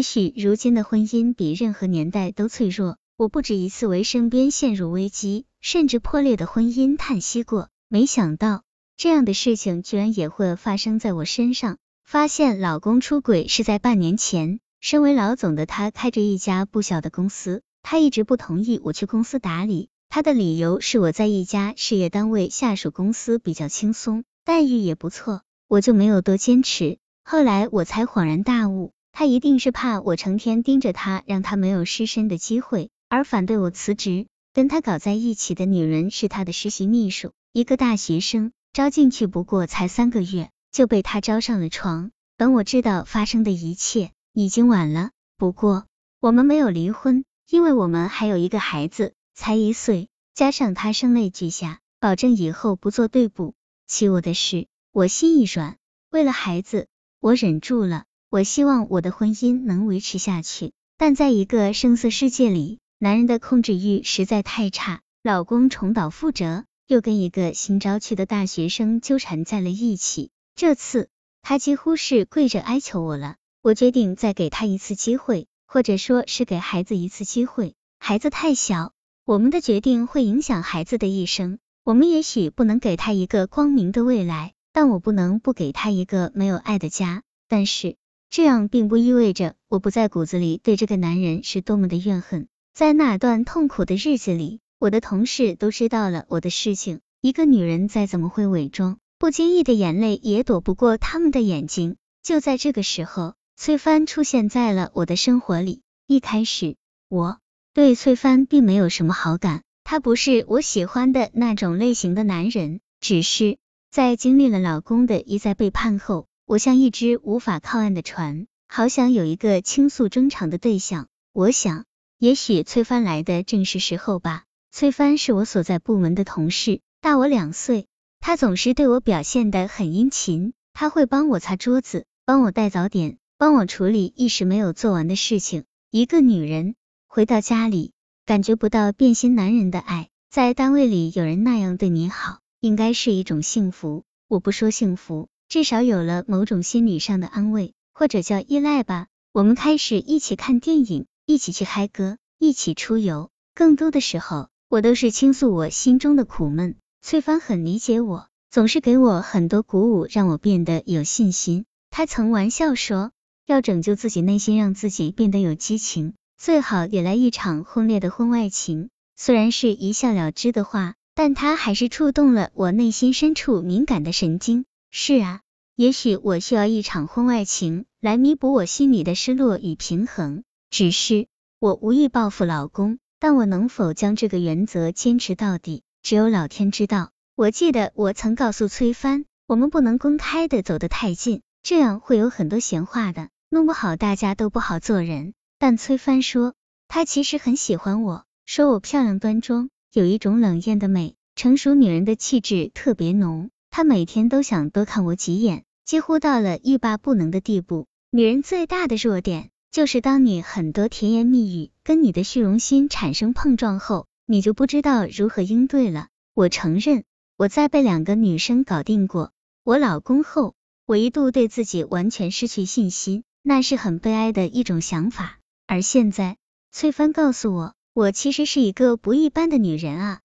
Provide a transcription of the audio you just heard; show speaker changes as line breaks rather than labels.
也许如今的婚姻比任何年代都脆弱，我不止一次为身边陷入危机甚至破裂的婚姻叹息过，没想到这样的事情居然也会发生在我身上。发现老公出轨是在半年前，身为老总的他开着一家不小的公司，他一直不同意我去公司打理，他的理由是我在一家事业单位下属公司比较轻松，待遇也不错，我就没有多坚持。后来我才恍然大悟。他一定是怕我成天盯着他，让他没有失身的机会，而反对我辞职。跟他搞在一起的女人是他的实习秘书，一个大学生，招进去不过才三个月，就被他招上了床。等我知道发生的一切，已经晚了。不过我们没有离婚，因为我们还有一个孩子，才一岁，加上他声泪俱下，保证以后不做对不起我的事。我心一软，为了孩子，我忍住了。我希望我的婚姻能维持下去，但在一个声色世界里，男人的控制欲实在太差。老公重蹈覆辙，又跟一个新招去的大学生纠缠在了一起。这次他几乎是跪着哀求我了。我决定再给他一次机会，或者说是给孩子一次机会。孩子太小，我们的决定会影响孩子的一生。我们也许不能给他一个光明的未来，但我不能不给他一个没有爱的家。但是。这样并不意味着我不在骨子里对这个男人是多么的怨恨。在那段痛苦的日子里，我的同事都知道了我的事情。一个女人再怎么会伪装，不经意的眼泪也躲不过他们的眼睛。就在这个时候，崔帆出现在了我的生活里。一开始，我对崔帆并没有什么好感，他不是我喜欢的那种类型的男人。只是在经历了老公的一再背叛后。我像一只无法靠岸的船，好想有一个倾诉衷肠的对象。我想，也许崔帆来的正是时候吧。崔帆是我所在部门的同事，大我两岁。他总是对我表现的很殷勤，他会帮我擦桌子，帮我带早点，帮我处理一时没有做完的事情。一个女人回到家里，感觉不到变心男人的爱，在单位里有人那样对你好，应该是一种幸福。我不说幸福。至少有了某种心理上的安慰，或者叫依赖吧。我们开始一起看电影，一起去嗨歌，一起出游。更多的时候，我都是倾诉我心中的苦闷。翠芳很理解我，总是给我很多鼓舞，让我变得有信心。他曾玩笑说，要拯救自己内心，让自己变得有激情，最好也来一场轰烈的婚外情。虽然是一笑了之的话，但他还是触动了我内心深处敏感的神经。是啊，也许我需要一场婚外情来弥补我心里的失落与平衡。只是我无意报复老公，但我能否将这个原则坚持到底，只有老天知道。我记得我曾告诉崔帆，我们不能公开的走得太近，这样会有很多闲话的，弄不好大家都不好做人。但崔帆说，他其实很喜欢我，说我漂亮端庄，有一种冷艳的美，成熟女人的气质特别浓。他每天都想多看我几眼，几乎到了欲罢不能的地步。女人最大的弱点，就是当你很多甜言蜜语跟你的虚荣心产生碰撞后，你就不知道如何应对了。我承认，我在被两个女生搞定过。我老公后，我一度对自己完全失去信心，那是很悲哀的一种想法。而现在，翠帆告诉我，我其实是一个不一般的女人啊。